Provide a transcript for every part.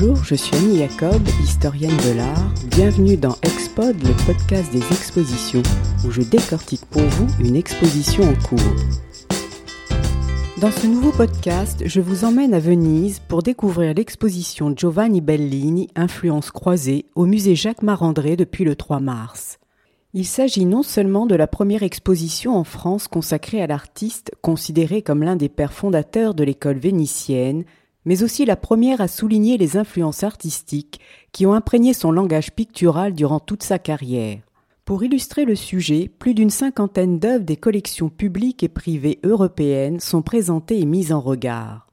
Bonjour, je suis Annie Jacob, historienne de l'art. Bienvenue dans Expod, le podcast des expositions, où je décortique pour vous une exposition en cours. Dans ce nouveau podcast, je vous emmène à Venise pour découvrir l'exposition Giovanni Bellini, Influence croisée, au musée Jacques Marandré depuis le 3 mars. Il s'agit non seulement de la première exposition en France consacrée à l'artiste, considéré comme l'un des pères fondateurs de l'école vénitienne, mais aussi la première à souligner les influences artistiques qui ont imprégné son langage pictural durant toute sa carrière. Pour illustrer le sujet, plus d'une cinquantaine d'œuvres des collections publiques et privées européennes sont présentées et mises en regard.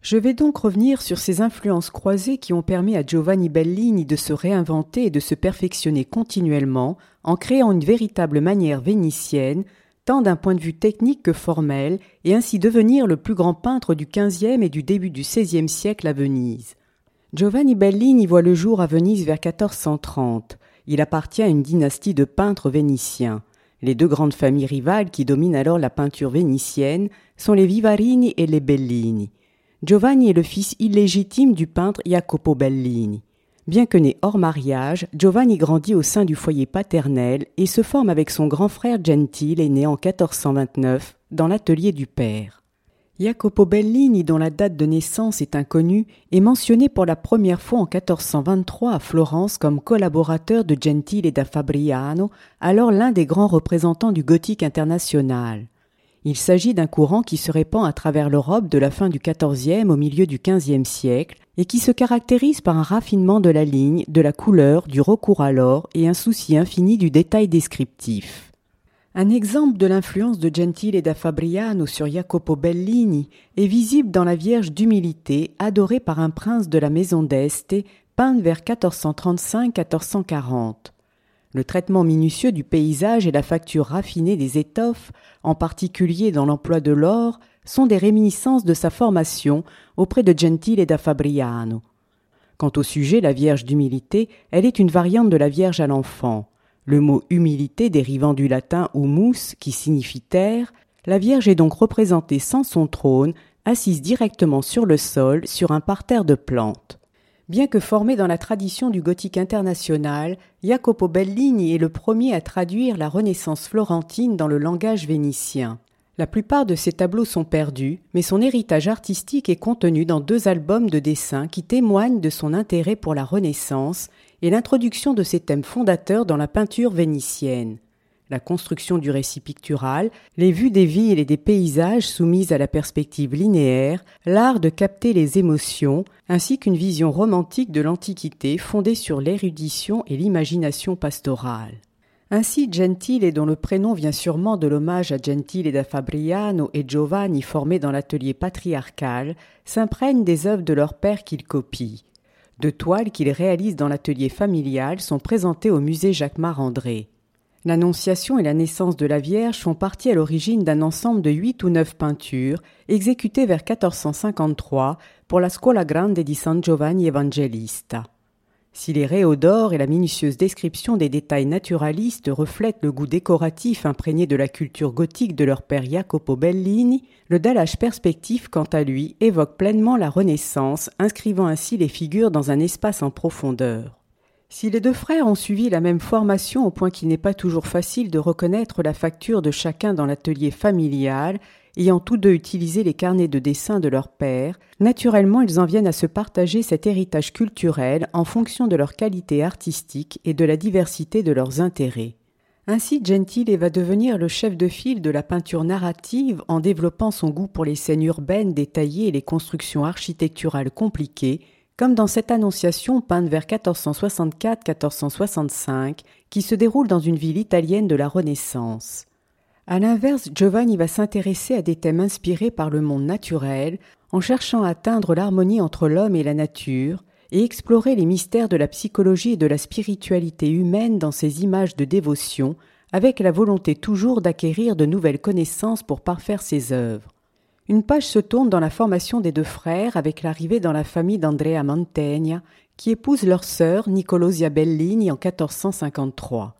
Je vais donc revenir sur ces influences croisées qui ont permis à Giovanni Bellini de se réinventer et de se perfectionner continuellement en créant une véritable manière vénitienne d'un point de vue technique que formel, et ainsi devenir le plus grand peintre du XVe et du début du XVIe siècle à Venise. Giovanni Bellini voit le jour à Venise vers 1430. Il appartient à une dynastie de peintres vénitiens. Les deux grandes familles rivales qui dominent alors la peinture vénitienne sont les Vivarini et les Bellini. Giovanni est le fils illégitime du peintre Jacopo Bellini. Bien que né hors mariage, Giovanni grandit au sein du foyer paternel et se forme avec son grand frère Gentile, né en 1429, dans l'atelier du père. Jacopo Bellini, dont la date de naissance est inconnue, est mentionné pour la première fois en 1423 à Florence comme collaborateur de Gentile et da Fabriano, alors l'un des grands représentants du gothique international. Il s'agit d'un courant qui se répand à travers l'Europe de la fin du XIVe au milieu du XVe siècle et qui se caractérise par un raffinement de la ligne, de la couleur, du recours à l'or et un souci infini du détail descriptif. Un exemple de l'influence de Gentile et da Fabriano sur Jacopo Bellini est visible dans la Vierge d'humilité adorée par un prince de la maison d'Este, peinte vers 1435-1440. Le traitement minutieux du paysage et la facture raffinée des étoffes, en particulier dans l'emploi de l'or, sont des réminiscences de sa formation auprès de Gentile et da Fabriano. Quant au sujet, la Vierge d'humilité, elle est une variante de la Vierge à l'enfant. Le mot humilité dérivant du latin humus, qui signifie terre, la Vierge est donc représentée sans son trône, assise directement sur le sol, sur un parterre de plantes. Bien que formé dans la tradition du gothique international, Jacopo Bellini est le premier à traduire la Renaissance florentine dans le langage vénitien. La plupart de ses tableaux sont perdus, mais son héritage artistique est contenu dans deux albums de dessins qui témoignent de son intérêt pour la Renaissance et l'introduction de ses thèmes fondateurs dans la peinture vénitienne la construction du récit pictural, les vues des villes et des paysages soumises à la perspective linéaire, l'art de capter les émotions, ainsi qu'une vision romantique de l'Antiquité fondée sur l'érudition et l'imagination pastorale. Ainsi, Gentile, dont le prénom vient sûrement de l'hommage à Gentile da Fabriano et Giovanni formés dans l'atelier patriarcal, s'imprègnent des œuvres de leur père qu'ils copient. Deux toiles qu'ils réalisent dans l'atelier familial sont présentées au musée Jacques Marandré. L'Annonciation et la naissance de la Vierge font partie à l'origine d'un ensemble de huit ou neuf peintures exécutées vers 1453 pour la Scuola Grande di San Giovanni Evangelista. Si les réaux et la minutieuse description des détails naturalistes reflètent le goût décoratif imprégné de la culture gothique de leur père Jacopo Bellini, le dallage perspectif, quant à lui, évoque pleinement la Renaissance, inscrivant ainsi les figures dans un espace en profondeur. Si les deux frères ont suivi la même formation au point qu'il n'est pas toujours facile de reconnaître la facture de chacun dans l'atelier familial, ayant tous deux utilisé les carnets de dessin de leur père, naturellement ils en viennent à se partager cet héritage culturel en fonction de leur qualité artistique et de la diversité de leurs intérêts. Ainsi, Gentile va devenir le chef de file de la peinture narrative en développant son goût pour les scènes urbaines détaillées et les constructions architecturales compliquées, comme dans cette annonciation peinte vers 1464-1465 qui se déroule dans une ville italienne de la Renaissance. À l'inverse, Giovanni va s'intéresser à des thèmes inspirés par le monde naturel, en cherchant à atteindre l'harmonie entre l'homme et la nature, et explorer les mystères de la psychologie et de la spiritualité humaine dans ses images de dévotion, avec la volonté toujours d'acquérir de nouvelles connaissances pour parfaire ses œuvres. Une page se tourne dans la formation des deux frères avec l'arrivée dans la famille d'Andrea Mantegna, qui épouse leur sœur Nicolosia Bellini en 1453.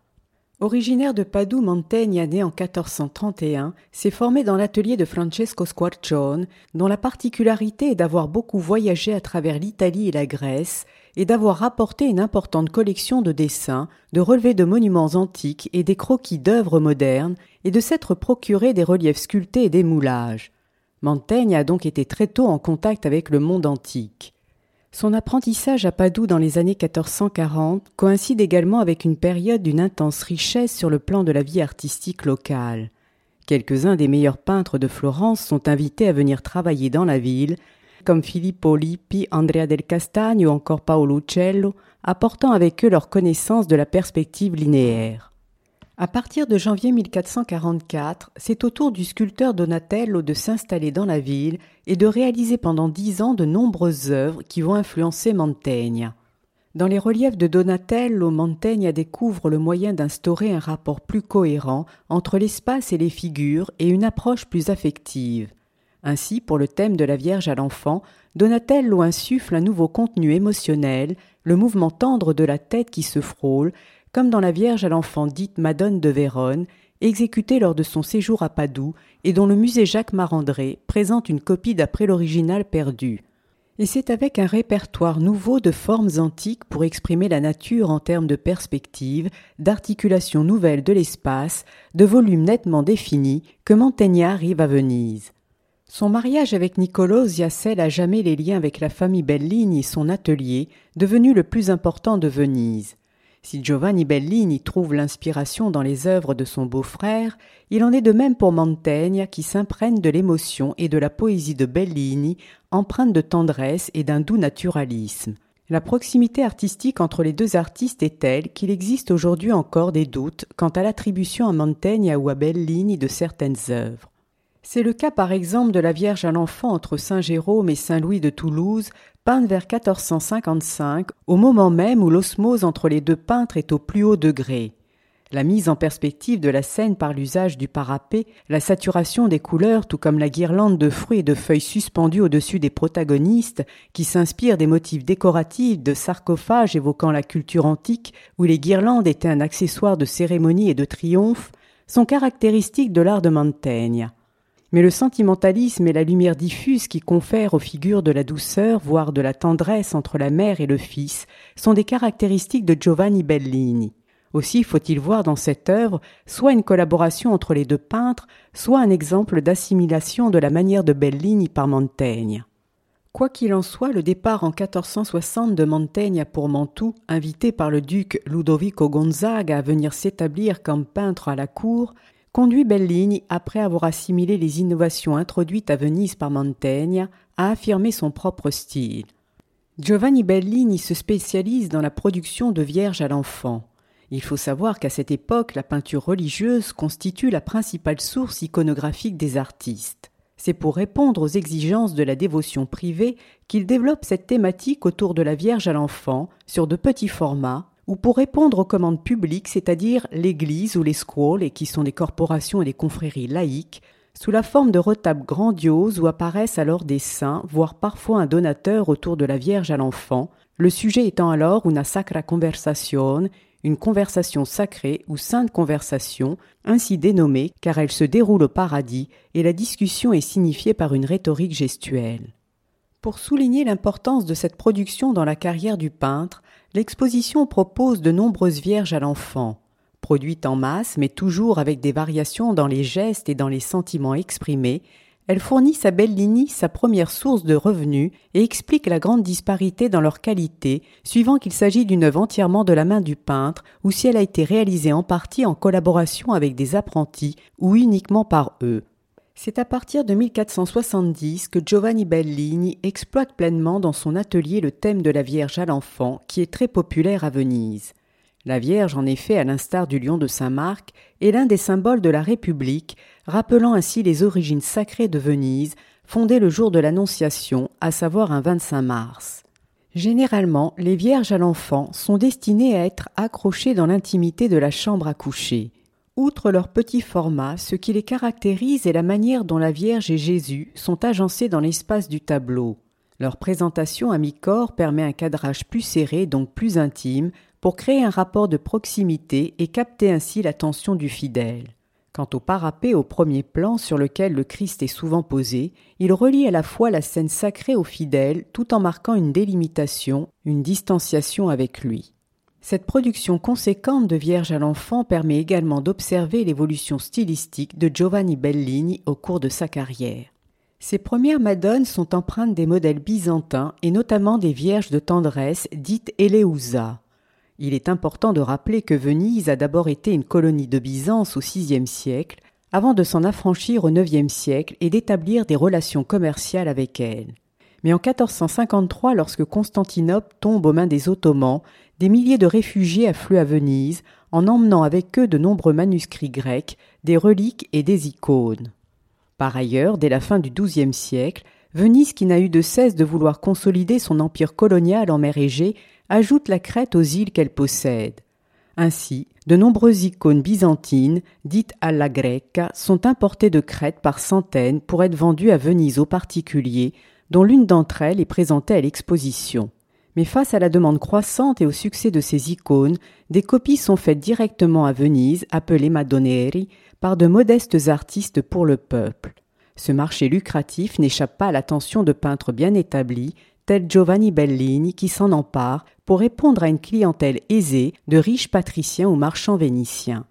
Originaire de Padoue, Mantegna, né en 1431, s'est formé dans l'atelier de Francesco Squarcione, dont la particularité est d'avoir beaucoup voyagé à travers l'Italie et la Grèce, et d'avoir rapporté une importante collection de dessins, de relevés de monuments antiques et des croquis d'œuvres modernes, et de s'être procuré des reliefs sculptés et des moulages. Mantegna a donc été très tôt en contact avec le monde antique. Son apprentissage à Padoue dans les années 1440 coïncide également avec une période d'une intense richesse sur le plan de la vie artistique locale. Quelques-uns des meilleurs peintres de Florence sont invités à venir travailler dans la ville, comme Filippo Lippi, Andrea del Castagno ou encore Paolo Uccello, apportant avec eux leur connaissance de la perspective linéaire. À partir de janvier 1444, c'est au tour du sculpteur Donatello de s'installer dans la ville et de réaliser pendant dix ans de nombreuses œuvres qui vont influencer Mantegna. Dans les reliefs de Donatello, Mantegna découvre le moyen d'instaurer un rapport plus cohérent entre l'espace et les figures et une approche plus affective. Ainsi, pour le thème de la Vierge à l'enfant, Donatello insuffle un nouveau contenu émotionnel, le mouvement tendre de la tête qui se frôle, comme dans la Vierge à l'enfant dite Madone de Vérone, exécutée lors de son séjour à Padoue et dont le musée Jacques Marandré présente une copie d'après l'original perdu. Et c'est avec un répertoire nouveau de formes antiques pour exprimer la nature en termes de perspective, d'articulation nouvelle de l'espace, de volume nettement défini que Mantegna arrive à Venise. Son mariage avec Niccolò scelle à jamais les liens avec la famille Bellini et son atelier, devenu le plus important de Venise. Si Giovanni Bellini trouve l'inspiration dans les œuvres de son beau-frère, il en est de même pour Mantegna qui s'imprègne de l'émotion et de la poésie de Bellini, empreinte de tendresse et d'un doux naturalisme. La proximité artistique entre les deux artistes est telle qu'il existe aujourd'hui encore des doutes quant à l'attribution à Mantegna ou à Bellini de certaines œuvres. C'est le cas par exemple de la Vierge à l'enfant entre Saint Jérôme et Saint Louis de Toulouse, peinte vers 1455, au moment même où l'osmose entre les deux peintres est au plus haut degré. La mise en perspective de la scène par l'usage du parapet, la saturation des couleurs, tout comme la guirlande de fruits et de feuilles suspendues au-dessus des protagonistes, qui s'inspirent des motifs décoratifs de sarcophages évoquant la culture antique, où les guirlandes étaient un accessoire de cérémonie et de triomphe, sont caractéristiques de l'art de Mantegna. Mais le sentimentalisme et la lumière diffuse qui confèrent aux figures de la douceur, voire de la tendresse entre la mère et le fils, sont des caractéristiques de Giovanni Bellini. Aussi faut-il voir dans cette œuvre soit une collaboration entre les deux peintres, soit un exemple d'assimilation de la manière de Bellini par Montaigne. Quoi qu'il en soit, le départ en 1460 de Montaigne pour Mantoue, invité par le duc Ludovico Gonzaga à venir s'établir comme peintre à la cour, conduit Bellini, après avoir assimilé les innovations introduites à Venise par Mantegna, à affirmer son propre style. Giovanni Bellini se spécialise dans la production de vierges à l'enfant. Il faut savoir qu'à cette époque, la peinture religieuse constitue la principale source iconographique des artistes. C'est pour répondre aux exigences de la dévotion privée qu'il développe cette thématique autour de la Vierge à l'enfant, sur de petits formats, ou pour répondre aux commandes publiques, c'est-à-dire l'Église ou les squales, qui sont des corporations et des confréries laïques, sous la forme de retables grandioses où apparaissent alors des saints, voire parfois un donateur autour de la Vierge à l'enfant, le sujet étant alors una sacra conversation, une conversation sacrée ou sainte conversation, ainsi dénommée car elle se déroule au paradis et la discussion est signifiée par une rhétorique gestuelle. Pour souligner l'importance de cette production dans la carrière du peintre, l'exposition propose de nombreuses vierges à l'enfant. Produites en masse, mais toujours avec des variations dans les gestes et dans les sentiments exprimés, elle fournit à Bellini sa première source de revenus et explique la grande disparité dans leur qualité, suivant qu'il s'agit d'une œuvre entièrement de la main du peintre ou si elle a été réalisée en partie en collaboration avec des apprentis ou uniquement par eux. C'est à partir de 1470 que Giovanni Bellini exploite pleinement dans son atelier le thème de la Vierge à l'enfant, qui est très populaire à Venise. La Vierge, en effet, à l'instar du lion de Saint-Marc, est l'un des symboles de la République, rappelant ainsi les origines sacrées de Venise, fondée le jour de l'Annonciation, à savoir un 25 mars. Généralement, les Vierges à l'enfant sont destinées à être accrochées dans l'intimité de la chambre à coucher. Outre leur petit format, ce qui les caractérise est la manière dont la Vierge et Jésus sont agencés dans l'espace du tableau. Leur présentation à mi-corps permet un cadrage plus serré, donc plus intime, pour créer un rapport de proximité et capter ainsi l'attention du fidèle. Quant au parapet au premier plan sur lequel le Christ est souvent posé, il relie à la fois la scène sacrée au fidèle tout en marquant une délimitation, une distanciation avec lui. Cette production conséquente de Vierge à l'enfant permet également d'observer l'évolution stylistique de Giovanni Bellini au cours de sa carrière. Ses premières madones sont empreintes des modèles byzantins et notamment des Vierges de tendresse dites Eleusa. Il est important de rappeler que Venise a d'abord été une colonie de Byzance au VIe siècle, avant de s'en affranchir au IXe siècle et d'établir des relations commerciales avec elle. Mais en 1453, lorsque Constantinople tombe aux mains des Ottomans, des milliers de réfugiés affluent à Venise, en emmenant avec eux de nombreux manuscrits grecs, des reliques et des icônes. Par ailleurs, dès la fin du XIIe siècle, Venise, qui n'a eu de cesse de vouloir consolider son empire colonial en mer Égée, ajoute la Crète aux îles qu'elle possède. Ainsi, de nombreuses icônes byzantines, dites alla greca, sont importées de Crète par centaines pour être vendues à Venise aux particuliers, dont l'une d'entre elles est présentée à l'exposition. Mais face à la demande croissante et au succès de ces icônes, des copies sont faites directement à Venise, appelées Madonneri, par de modestes artistes pour le peuple. Ce marché lucratif n'échappe pas à l'attention de peintres bien établis, tels Giovanni Bellini, qui s'en emparent pour répondre à une clientèle aisée de riches patriciens ou marchands vénitiens.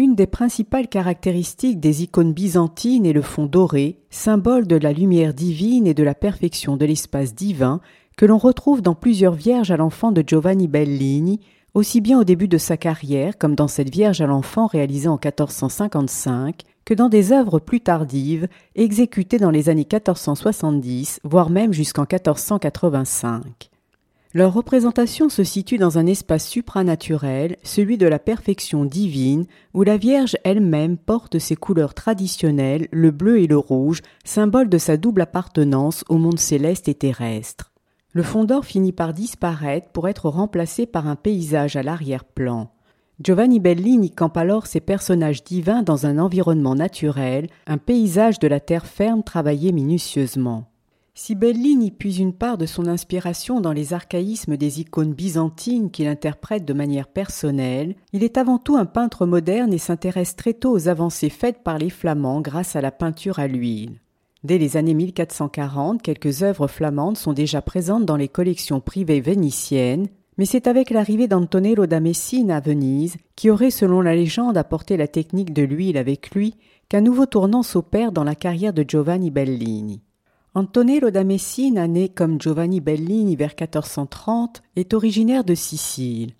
Une des principales caractéristiques des icônes byzantines est le fond doré, symbole de la lumière divine et de la perfection de l'espace divin, que l'on retrouve dans plusieurs Vierges à l'enfant de Giovanni Bellini, aussi bien au début de sa carrière comme dans cette Vierge à l'enfant réalisée en 1455, que dans des œuvres plus tardives, exécutées dans les années 1470, voire même jusqu'en 1485. Leur représentation se situe dans un espace supranaturel, celui de la perfection divine, où la Vierge elle-même porte ses couleurs traditionnelles, le bleu et le rouge, symbole de sa double appartenance au monde céleste et terrestre. Le fond d'or finit par disparaître pour être remplacé par un paysage à l'arrière-plan. Giovanni Bellini campe alors ses personnages divins dans un environnement naturel, un paysage de la terre ferme travaillé minutieusement. Si Bellini puise une part de son inspiration dans les archaïsmes des icônes byzantines qu'il interprète de manière personnelle, il est avant tout un peintre moderne et s'intéresse très tôt aux avancées faites par les Flamands grâce à la peinture à l'huile. Dès les années 1440, quelques œuvres flamandes sont déjà présentes dans les collections privées vénitiennes, mais c'est avec l'arrivée d'Antonello da Messine à Venise, qui aurait selon la légende apporté la technique de l'huile avec lui, qu'un nouveau tournant s'opère dans la carrière de Giovanni Bellini. Antonello da Messina, né comme Giovanni Bellini vers 1430, est originaire de Sicile.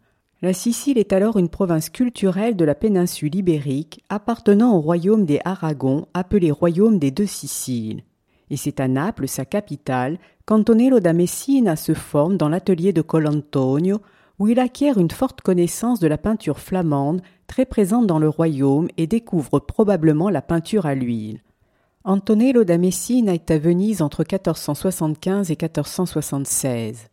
La Sicile est alors une province culturelle de la péninsule ibérique appartenant au royaume des Aragons, appelé royaume des deux Siciles. Et c'est à Naples, sa capitale, qu'Antonello da Messina se forme dans l'atelier de Colantonio, où il acquiert une forte connaissance de la peinture flamande, très présente dans le royaume, et découvre probablement la peinture à l'huile. Antonello da Messina est à Venise entre 1475 et 1476.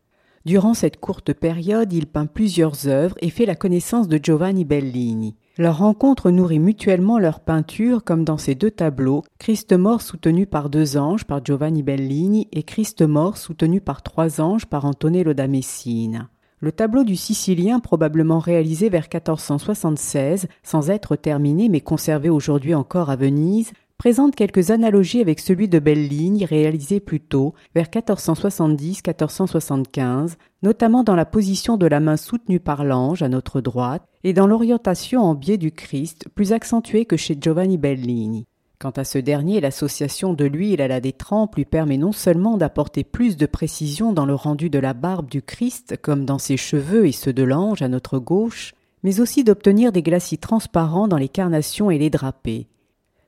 Durant cette courte période, il peint plusieurs œuvres et fait la connaissance de Giovanni Bellini. Leur rencontre nourrit mutuellement leur peinture comme dans ces deux tableaux, Christ mort soutenu par deux anges par Giovanni Bellini et Christ mort soutenu par trois anges par Antonello da Messina. Le tableau du Sicilien, probablement réalisé vers 1476, sans être terminé mais conservé aujourd'hui encore à Venise, présente quelques analogies avec celui de Bellini réalisé plus tôt, vers 1470-1475, notamment dans la position de la main soutenue par l'ange à notre droite et dans l'orientation en biais du Christ, plus accentuée que chez Giovanni Bellini. Quant à ce dernier, l'association de l'huile à la détrempe lui permet non seulement d'apporter plus de précision dans le rendu de la barbe du Christ, comme dans ses cheveux et ceux de l'ange à notre gauche, mais aussi d'obtenir des glacis transparents dans les carnations et les drapés.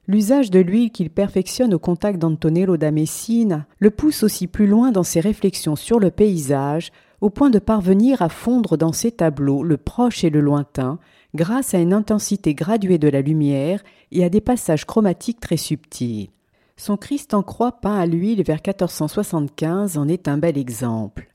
L'usage de l'huile qu'il perfectionne au contact d'Antonello da Messina le pousse aussi plus loin dans ses réflexions sur le paysage, au point de parvenir à fondre dans ses tableaux le proche et le lointain, grâce à une intensité graduée de la lumière et à des passages chromatiques très subtils. Son Christ en croix peint à l'huile vers 1475 en est un bel exemple.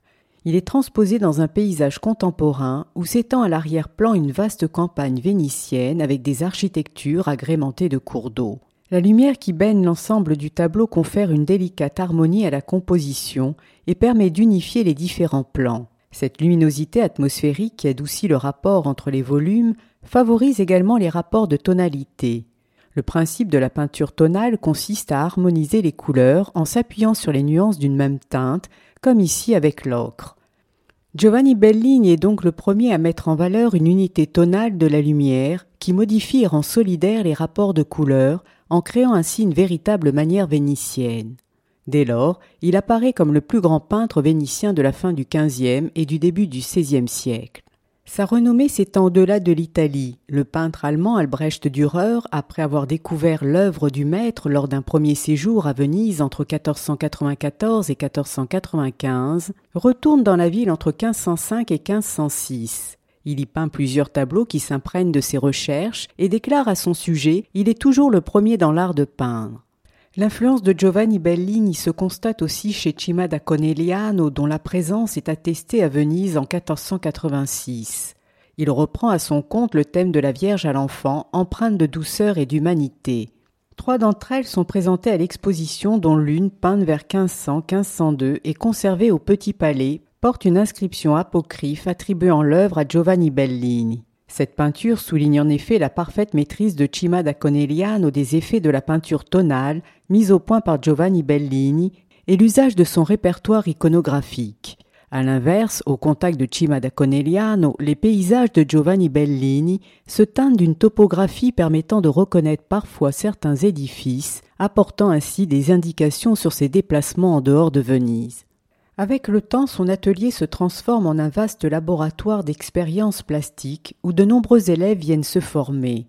Il est transposé dans un paysage contemporain où s'étend à l'arrière-plan une vaste campagne vénitienne avec des architectures agrémentées de cours d'eau. La lumière qui baigne l'ensemble du tableau confère une délicate harmonie à la composition et permet d'unifier les différents plans. Cette luminosité atmosphérique qui adoucit le rapport entre les volumes favorise également les rapports de tonalité. Le principe de la peinture tonale consiste à harmoniser les couleurs en s'appuyant sur les nuances d'une même teinte, comme ici avec l'ocre. Giovanni Bellini est donc le premier à mettre en valeur une unité tonale de la lumière qui modifie et rend solidaire les rapports de couleurs en créant ainsi une véritable manière vénitienne. Dès lors, il apparaît comme le plus grand peintre vénitien de la fin du XVe et du début du XVIe siècle. Sa renommée s'étend au-delà de l'Italie. Le peintre allemand Albrecht Dürer, après avoir découvert l'œuvre du maître lors d'un premier séjour à Venise entre 1494 et 1495, retourne dans la ville entre 1505 et 1506. Il y peint plusieurs tableaux qui s'imprègnent de ses recherches et déclare à son sujet Il est toujours le premier dans l'art de peindre. L'influence de Giovanni Bellini se constate aussi chez Cima da Conegliano, dont la présence est attestée à Venise en 1486. Il reprend à son compte le thème de la Vierge à l'enfant, empreinte de douceur et d'humanité. Trois d'entre elles sont présentées à l'exposition, dont l'une, peinte vers 1500-1502 et conservée au Petit Palais, porte une inscription apocryphe attribuant l'œuvre à Giovanni Bellini. Cette peinture souligne en effet la parfaite maîtrise de Cima da Conegliano des effets de la peinture tonale mise au point par Giovanni Bellini et l'usage de son répertoire iconographique. À l'inverse, au contact de Cima da Conegliano, les paysages de Giovanni Bellini se teintent d'une topographie permettant de reconnaître parfois certains édifices, apportant ainsi des indications sur ses déplacements en dehors de Venise. Avec le temps, son atelier se transforme en un vaste laboratoire d'expériences plastiques où de nombreux élèves viennent se former.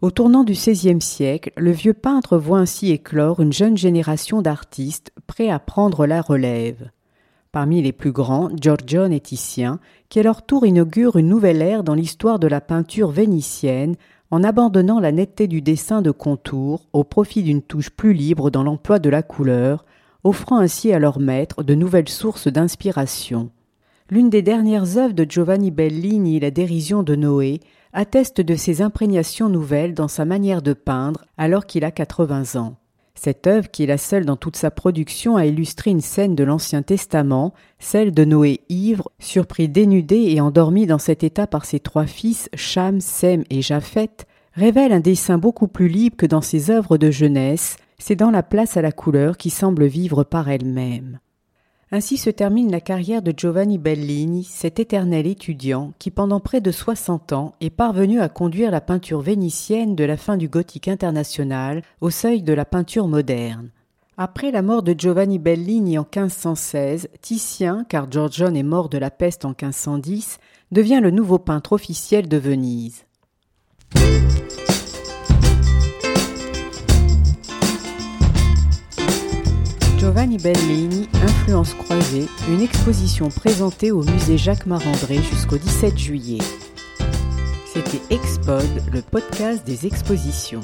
Au tournant du XVIe siècle, le vieux peintre voit ainsi éclore une jeune génération d'artistes prêts à prendre la relève. Parmi les plus grands, Giorgione et Titien, qui à leur tour inaugurent une nouvelle ère dans l'histoire de la peinture vénitienne en abandonnant la netteté du dessin de contour au profit d'une touche plus libre dans l'emploi de la couleur, offrant ainsi à leur maître de nouvelles sources d'inspiration. L'une des dernières œuvres de Giovanni Bellini, La dérision de Noé, atteste de ses imprégnations nouvelles dans sa manière de peindre alors qu'il a 80 ans. Cette œuvre, qui est la seule dans toute sa production à illustrer une scène de l'Ancien Testament, celle de Noé ivre, surpris dénudé et endormi dans cet état par ses trois fils, Cham, Sem et Japheth, révèle un dessin beaucoup plus libre que dans ses œuvres de jeunesse, c'est dans la place à la couleur qui semble vivre par elle-même. Ainsi se termine la carrière de Giovanni Bellini, cet éternel étudiant qui pendant près de soixante ans est parvenu à conduire la peinture vénitienne de la fin du gothique international au seuil de la peinture moderne. Après la mort de Giovanni Bellini en 1516, Titien, car Giorgione est mort de la peste en 1510, devient le nouveau peintre officiel de Venise. Giovanni Bellini, Influence croisée, une exposition présentée au musée Jacques Marandré jusqu'au 17 juillet. C'était Expod, le podcast des expositions.